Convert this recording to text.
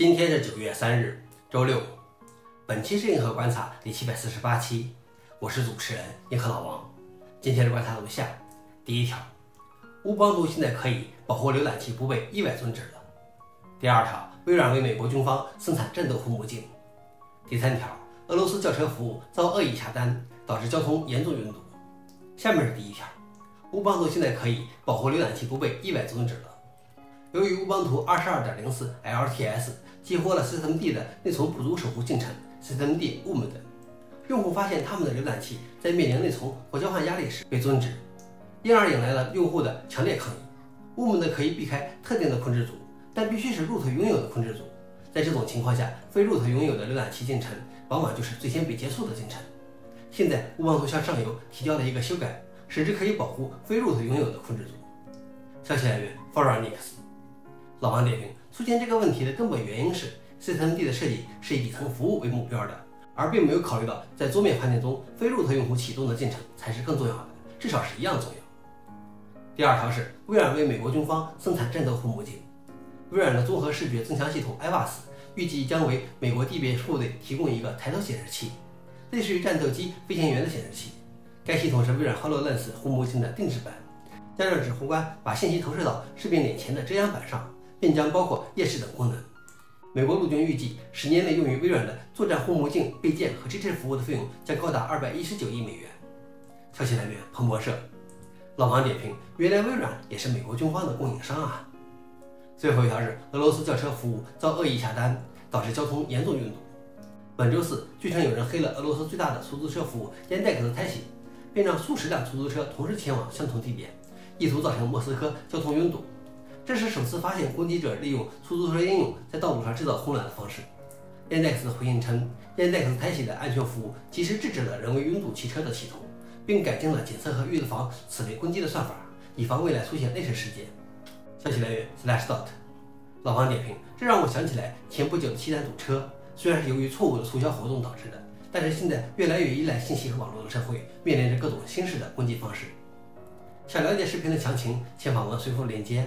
今天是九月三日，周六。本期是硬核观察第七百四十八期，我是主持人硬核老王。今天的观察如下：第一条，乌邦图现在可以保护浏览器不被意外终止了。第二条，微软为美国军方生产战斗护目镜。第三条，俄罗斯轿车服务遭恶意下单，导致交通严重拥堵。下面是第一条，乌邦图现在可以保护浏览器不被意外终止了。由于乌邦图二十二点零四 LTS 激活了 systemd 的内存不足守护进程 systemd womd，用户发现他们的浏览器在面临内存或交换压力时被终止，因而引来了用户的强烈抗议。womd 可以避开特定的控制组，但必须是 root 拥有的控制组。在这种情况下，非 root 拥有的浏览器进程往往就是最先被结束的进程。现在乌邦图向上游提交了一个修改，使之可以保护非 root 拥有的控制组。消息来源 f o r u n i x 老王点评：出现这个问题的根本原因是，systemd 的设计是以底层服务为目标的，而并没有考虑到在桌面环境中非 root 用户启动的进程才是更重要的，至少是一样重要。第二条是微软为美国军方生产战斗护目镜。微软的综合视觉增强系统 IVAS 预计将为美国地面部队提供一个抬头显示器，类似于战斗机飞行员的显示器。该系统是微软 HoloLens 护目镜的定制版，将让指挥官把信息投射到士兵脸前的遮阳板上。并将包括夜视等功能。美国陆军预计，十年内用于微软的作战护目镜备件和支持服务的费用将高达二百一十九亿美元。消息来源：彭博社。老王点评：原来微软也是美国军方的供应商啊。最后一条是俄罗斯轿车服务遭恶意下单，导致交通严重拥堵。本周四，据称有人黑了俄罗斯最大的出租车服务 Yandex 泰西，并让数十辆出租车同时前往相同地点，意图造成莫斯科交通拥堵。这是首次发现攻击者利用出租车应用在道路上制造混乱的方式。Yandex 回应称，Yandex 开启的安全服务及时制止了人为拥堵汽车的系统，并改进了检测和预防此类攻击的算法，以防未来出现类似事件。消息来源：Slashdot。老王点评：这让我想起来前不久的西单堵车，虽然是由于错误的促销活动导致的，但是现在越来越依赖信息和网络的社会，面临着各种新式的攻击方式。想了解视频的详情，请访问随后链接。